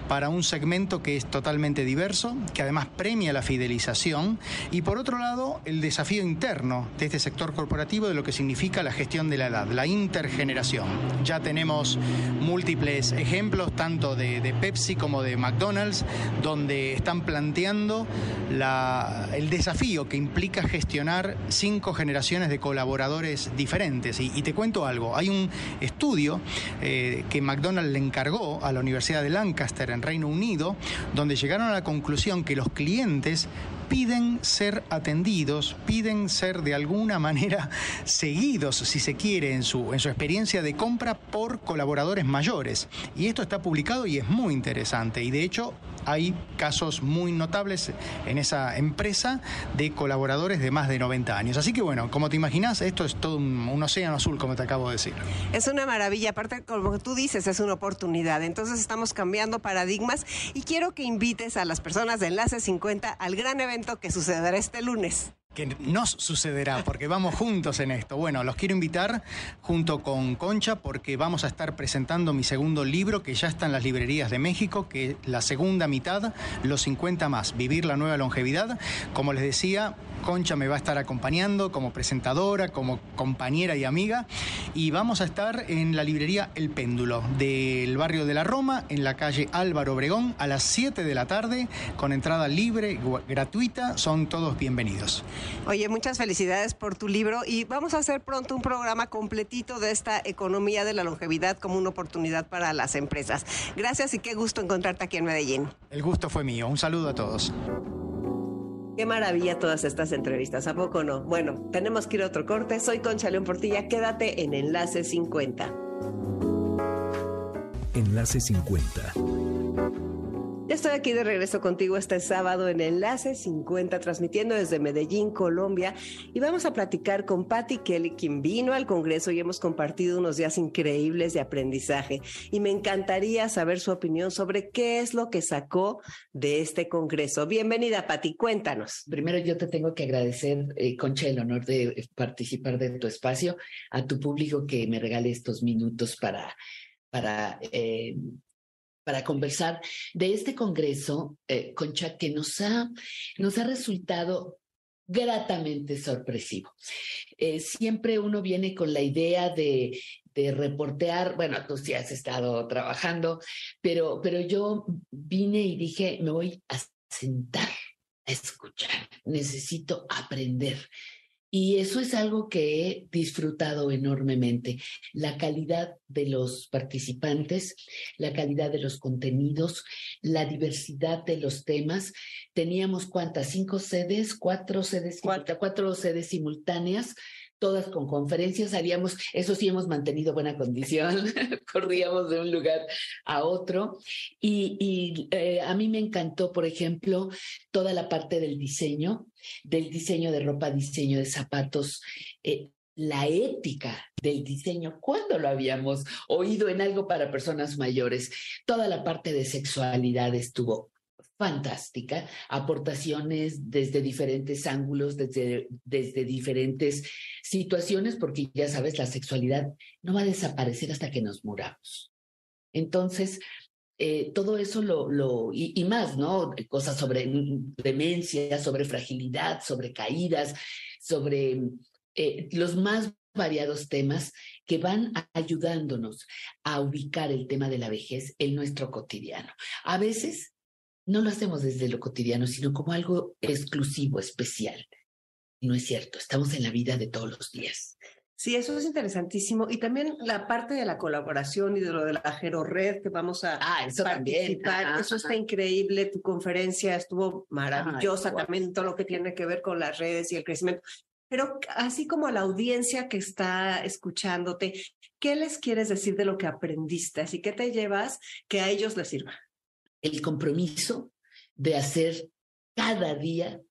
para un segmento que es totalmente diverso, que además premia la fidelización, y por otro lado, el desafío interno de este sector corporativo de lo que significa la gestión de la edad, la intergeneración. Ya tenemos múltiples ejemplos, tanto de, Pepsi como de McDonald's, donde están planteando el desafío que implica gestionar cinco generaciones de colaboradores diferentes. Y, te cuento algo, hay un estudio eh, que McDonald's le encargó a la Universidad de Lancaster en Reino Unido, donde llegaron a la conclusión que los clientes piden ser atendidos, piden ser de alguna manera seguidos, si se quiere, en su, en su experiencia de compra por colaboradores mayores. Y esto está publicado y es muy interesante. Y de hecho hay casos muy notables en esa empresa de colaboradores de más de 90 años. Así que bueno, como te imaginas, esto es todo un, océano azul, como te acabo de decir. Es una maravilla, aparte, como tú dices, es una oportunidad. Entonces estamos cambiando paradigmas y quiero que invites a las personas de Enlace 50 al gran evento que sucederá este lunes que nos sucederá, porque vamos juntos en esto. Bueno, los quiero invitar junto con Concha, porque vamos a estar presentando mi segundo libro, que ya está en las librerías de México, que es la segunda mitad, Los 50 más, Vivir la nueva longevidad. Como les decía, Concha me va a estar acompañando como presentadora, como compañera y amiga. Y vamos a estar en la librería El Péndulo del barrio de la Roma, en la calle Álvaro Obregón, a las 7 de la tarde, con entrada libre, gratuita. Son todos bienvenidos. Oye, muchas felicidades por tu libro y vamos a hacer pronto un programa completito de esta economía de la longevidad como una oportunidad para las empresas. Gracias y qué gusto encontrarte aquí en Medellín. El gusto fue mío. Un saludo a todos. Qué maravilla todas estas entrevistas, ¿a poco no? Bueno, tenemos que ir a otro corte. Soy Concha León Portilla, quédate en Enlace 50. Enlace 50 estoy aquí de regreso contigo este sábado en Enlace 50, transmitiendo desde Medellín, Colombia, y vamos a platicar con Patty Kelly, quien vino al Congreso y hemos compartido unos días increíbles de aprendizaje. Y me encantaría saber su opinión sobre qué es lo que sacó de este Congreso. Bienvenida, Patty, cuéntanos. Primero yo te tengo que agradecer, eh, Concha, el honor de participar de tu espacio, a tu público que me regale estos minutos para para eh, para conversar de este Congreso, eh, Concha, que nos ha, nos ha resultado gratamente sorpresivo. Eh, siempre uno viene con la idea de, de reportear, bueno, tú sí has estado trabajando, pero, pero yo vine y dije, me voy a sentar a escuchar, necesito aprender. Y eso es algo que he disfrutado enormemente. La calidad de los participantes, la calidad de los contenidos, la diversidad de los temas. Teníamos cuántas, cinco sedes, cuatro sedes, cuatro, cuatro sedes simultáneas todas con conferencias, salíamos, eso sí hemos mantenido buena condición, corríamos de un lugar a otro. Y, eh, a mí me encantó, por ejemplo, toda la parte del diseño, del diseño de ropa, diseño de zapatos. Eh, la ética del diseño, ¿cuándo lo habíamos oído en algo para personas mayores? Toda la parte de sexualidad estuvo fantástica, aportaciones desde diferentes ángulos, desde, desde diferentes situaciones, porque ya sabes, la sexualidad no va a desaparecer hasta que nos muramos. Entonces, eh, todo eso lo, lo y, más, ¿no? Cosas sobre demencia, sobre fragilidad, sobre caídas, sobre eh, los más variados temas que van ayudándonos a ubicar el tema de la vejez en nuestro cotidiano. A veces no lo hacemos desde lo cotidiano, sino como algo exclusivo, especial. No es cierto, estamos en la vida de todos los días. Sí, eso es interesantísimo. Y también la parte de la colaboración y de lo de la Gero Red que vamos a ah, eso participar. eso está increíble. Tu conferencia estuvo maravillosa también, todo lo que tiene que ver con las redes y el crecimiento. Pero así como a la audiencia que está escuchándote, ¿qué les quieres decir de lo que aprendiste? Así que te llevas que a ellos les sirva el compromiso de hacer cada día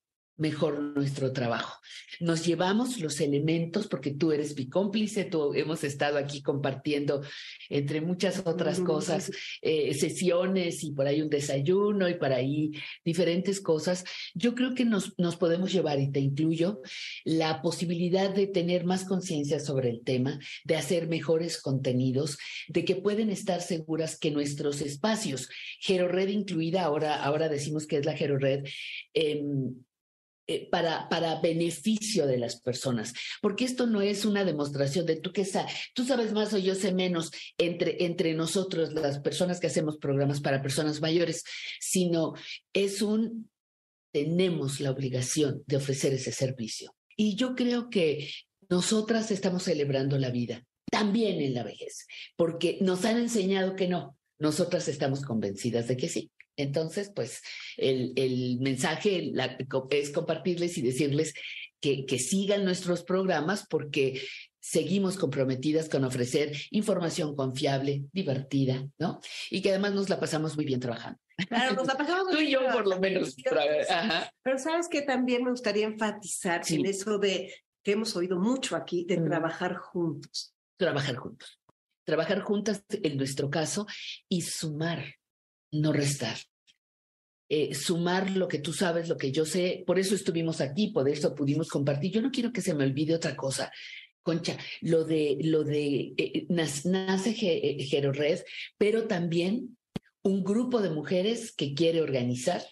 mejor nuestro trabajo. Nos llevamos los elementos, porque tú eres mi cómplice, tú hemos estado aquí compartiendo, entre muchas otras cosas, eh, sesiones y por ahí un desayuno y por ahí diferentes cosas. Yo creo que nos, nos podemos llevar, y te incluyo, la posibilidad de tener más conciencia sobre el tema, de hacer mejores contenidos, de que pueden estar seguras que nuestros espacios, GeroRed incluida, ahora, ahora decimos que es la GeroRed, eh, eh, para, para beneficio de las personas, porque esto no es una demostración de tú que sabes, tú sabes más o yo sé menos entre, entre nosotros, las personas que hacemos programas para personas mayores, sino es un, tenemos la obligación de ofrecer ese servicio. Y yo creo que nosotras estamos celebrando la vida, también en la vejez, porque nos han enseñado que no, nosotras estamos convencidas de que sí. Entonces, pues el, el mensaje es compartirles y decirles que, que sigan nuestros programas porque seguimos comprometidas con ofrecer información confiable, divertida, ¿no? Y que además nos la pasamos muy bien trabajando. Claro, nos la pasamos muy Tú y yo, por lo menos. Pero sabes que también me gustaría enfatizar en eso de que hemos oído mucho aquí, de trabajar juntos. Trabajar juntos. Trabajar juntas en nuestro caso y sumar, no restar. Eh, sumar lo que tú sabes, lo que yo sé. Por eso estuvimos aquí, por eso pudimos compartir. Yo no quiero que se me olvide otra cosa. Concha, lo de, lo de eh, nace Gerored, eh, pero también un grupo de mujeres que quiere organizar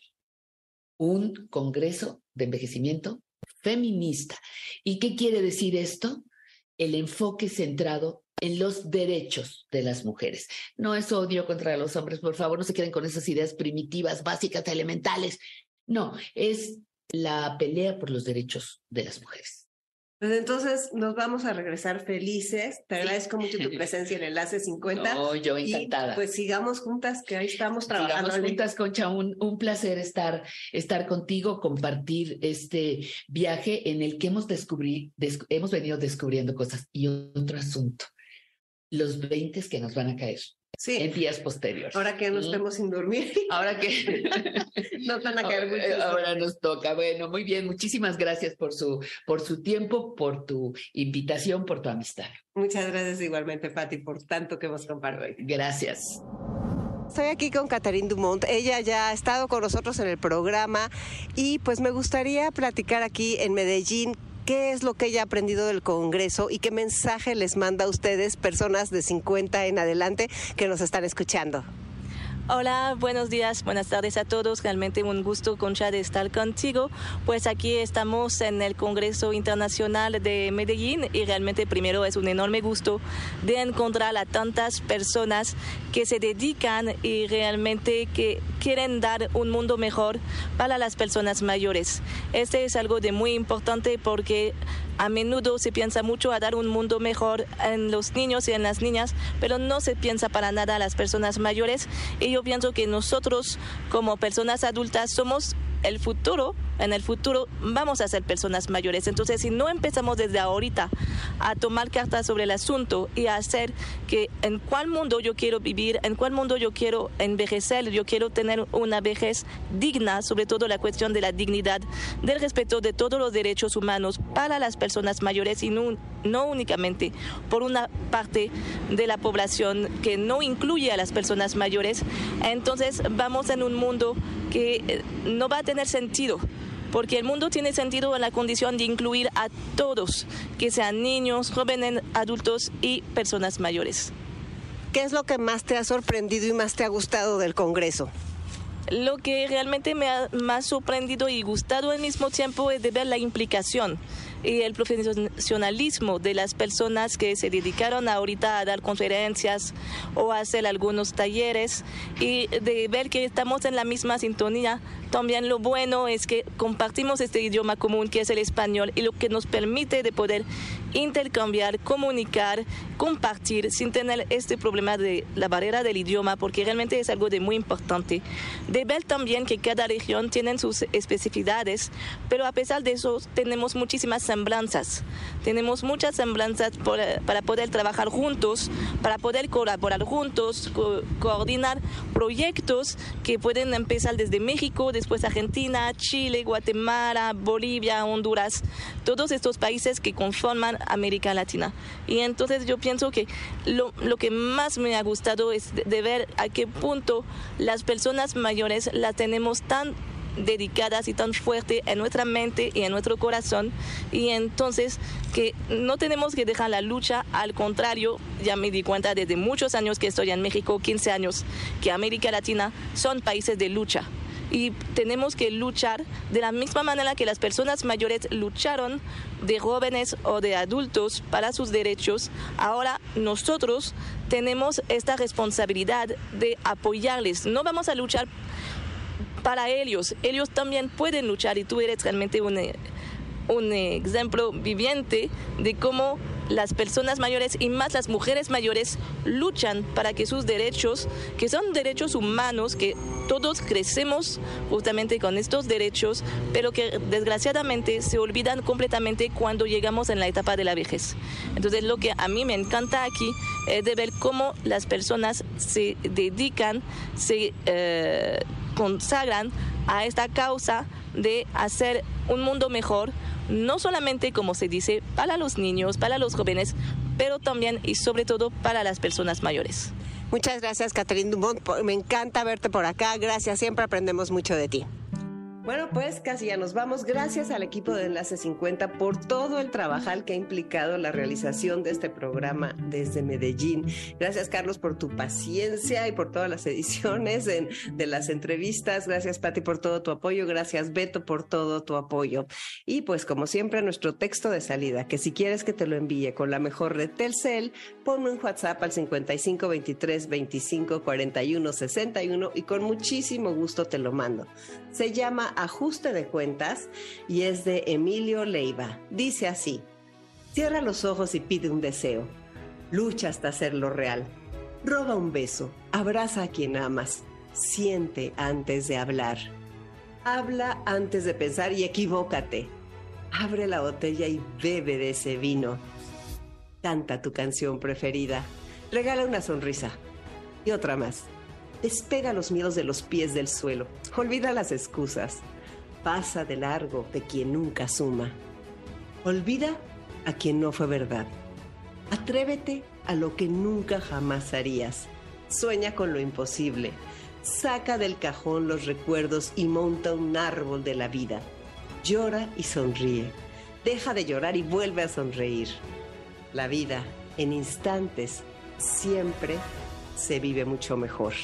un congreso de envejecimiento feminista. ¿Y qué quiere decir esto? El enfoque centrado en los derechos de las mujeres. No es odio contra los hombres, por favor, no se queden con esas ideas primitivas, básicas, elementales. No, es la pelea por los derechos de las mujeres. Pues entonces nos vamos a regresar felices. Te agradezco mucho tu presencia en Enlace 50. No, yo encantada. Y pues sigamos juntas, que ahí estamos trabajando. Sigamos juntas, Concha. Un, un placer estar, estar contigo, compartir este viaje en el que hemos, descubrí, hemos venido descubriendo cosas. Y otro asunto, los 20 que nos van a caer. Sí. En días posteriores. Ahora que nos estemos sin dormir. Ahora que nos van a caer muchos. Ahora nos toca. Bueno, muy bien. Muchísimas gracias por su, por su tiempo, por tu invitación, por tu amistad. Muchas gracias igualmente, Patti, por tanto que hemos compartido. Gracias. Estoy aquí con Catherine Dumont. Ella ya ha estado con nosotros en el programa y pues me gustaría platicar aquí en Medellín qué es lo que ella ha aprendido del Congreso y qué mensaje les manda a ustedes, personas de 50 en adelante, que nos están escuchando. Hola, buenos días, buenas tardes a todos. Realmente un gusto, Concha, de estar contigo. Pues aquí estamos en el Congreso Internacional de Medellín y realmente primero es un enorme gusto de encontrar a tantas personas que se dedican y realmente que quieren dar un mundo mejor para las personas mayores. Este es algo de muy importante porque a menudo se piensa mucho a dar un mundo mejor en los niños y en las niñas, pero no se piensa para nada a las personas mayores. Y yo pienso que nosotros como personas adultas somos el futuro, en el futuro vamos a ser personas mayores. Entonces, si no empezamos desde ahorita a tomar cartas sobre el asunto y a hacer que en cuál mundo yo quiero vivir, en cuál mundo yo quiero envejecer, yo quiero tener una vejez digna, sobre todo la cuestión de la dignidad, del respeto de todos los derechos humanos para las personas mayores y no, no únicamente por una parte de la población que no incluye a las personas mayores, entonces vamos en un mundo que eh, no va a tener sentido porque el mundo tiene sentido en la condición de incluir a todos, que sean niños, jóvenes, adultos y personas mayores. ¿Qué es lo que más te ha sorprendido y más te ha gustado del Congreso? Lo que realmente me ha más sorprendido y gustado al mismo tiempo es de ver la implicación y el profesionalismo de las personas que se dedicaron ahorita a dar conferencias o a hacer algunos talleres y de ver que estamos en la misma sintonía. También lo bueno es que compartimos este idioma común que es el español y lo que nos permite de poder intercambiar, comunicar, compartir sin tener este problema de la barrera del idioma, porque realmente es algo de muy importante. De ver también que cada región tiene sus especificidades, pero a pesar de eso tenemos muchísimas semblanzas. Tenemos muchas semblanzas para poder trabajar juntos, para poder colaborar juntos, coordinar proyectos que pueden empezar desde México, después Argentina, Chile, Guatemala, Bolivia, Honduras, todos estos países que conforman América Latina. Y entonces yo pienso que lo, lo que más me ha gustado es de, ver a qué punto las personas mayores las tenemos tan dedicadas y tan fuerte en nuestra mente y en nuestro corazón y entonces que no tenemos que dejar la lucha, al contrario, ya me di cuenta desde muchos años que estoy en México, 15 años, que América Latina son países de lucha y tenemos que luchar de la misma manera que las personas mayores lucharon de jóvenes o de adultos para sus derechos. Ahora nosotros tenemos esta responsabilidad de apoyarles. No vamos a luchar para ellos, ellos también pueden luchar y tú eres realmente un, un ejemplo viviente de cómo las personas mayores y más las mujeres mayores luchan para que sus derechos, que son derechos humanos, que todos crecemos justamente con estos derechos, pero que desgraciadamente se olvidan completamente cuando llegamos en la etapa de la vejez. Entonces lo que a mí me encanta aquí es de ver cómo las personas se dedican, se eh, consagran a esta causa de hacer un mundo mejor, no solamente como se dice para los niños, para los jóvenes, pero también y sobre todo para las personas mayores. Muchas gracias, Catherine Dumont. Me encanta verte por acá. Gracias, siempre aprendemos mucho de ti. Bueno, pues casi ya nos vamos. Gracias al equipo de Enlace 50 por todo el trabajo que ha implicado la realización de este programa desde Medellín. Gracias, Carlos, por tu paciencia y por todas las ediciones de las entrevistas. Gracias, Pati, por todo tu apoyo. Gracias, Beto, por todo tu apoyo. Y pues, como siempre, nuestro texto de salida, que si quieres que te lo envíe con la mejor red Telcel, ponme un WhatsApp al 55 23 25 41 61 y con muchísimo gusto te lo mando. Se llama Ajuste de Cuentas y es de Emilio Leiva. Dice así, cierra los ojos y pide un deseo. Lucha hasta hacerlo real. Roba un beso, abraza a quien amas, siente antes de hablar. Habla antes de pensar y equivócate. Abre la botella y bebe de ese vino. Canta tu canción preferida. Regala una sonrisa. Y otra más. Despega los miedos de los pies del suelo. Olvida las excusas. Pasa de largo de quien nunca suma. Olvida a quien no fue verdad. Atrévete a lo que nunca jamás harías. Sueña con lo imposible. Saca del cajón los recuerdos y monta un árbol de la vida. Llora y sonríe. Deja de llorar y vuelve a sonreír. La vida, en instantes, siempre se vive mucho mejor.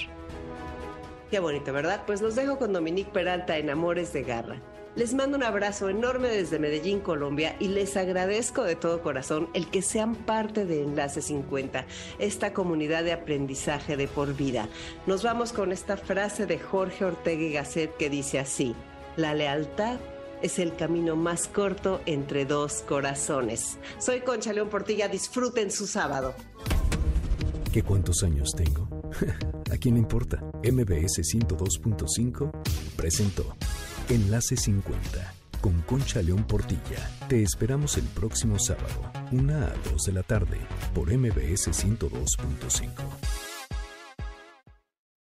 Qué bonito, ¿verdad? Pues los dejo con Dominique Peralta en Amores de Garra. Les mando un abrazo enorme desde Medellín, Colombia, y les agradezco de todo corazón el que sean parte de Enlace 50, esta comunidad de aprendizaje de por vida. Nos vamos con esta frase de Jorge Ortega y Gasset que dice así: La lealtad es el camino más corto entre dos corazones. Soy Concha León Portilla, disfruten su sábado. ¿Qué cuántos años tengo? ¿A quién le importa? MBS 102.5 presentó Enlace 50 con Concha León Portilla. Te esperamos el próximo sábado, 1 a 2 de la tarde, por MBS 102.5.